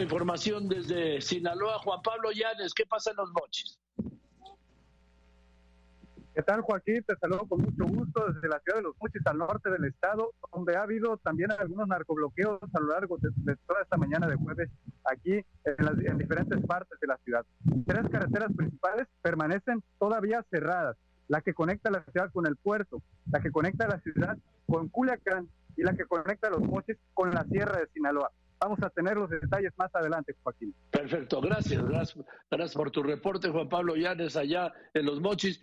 Información desde Sinaloa, Juan Pablo Llanes, ¿qué pasa en los mochis? ¿Qué tal, Joaquín? Te saludo con mucho gusto desde la ciudad de Los Mochis, al norte del estado, donde ha habido también algunos narcobloqueos a lo largo de, toda esta mañana de jueves aquí en, en, diferentes partes de la ciudad. Tres carreteras principales permanecen todavía cerradas, la que conecta la ciudad con el puerto, la que conecta la ciudad con Culiacán y la que conecta Los Mochis con la Sierra de Sinaloa. Vamos a tener los detalles más adelante, Joaquín. Perfecto, gracias, gracias, por tu reporte, Juan Pablo Llanes, allá en Los Mochis.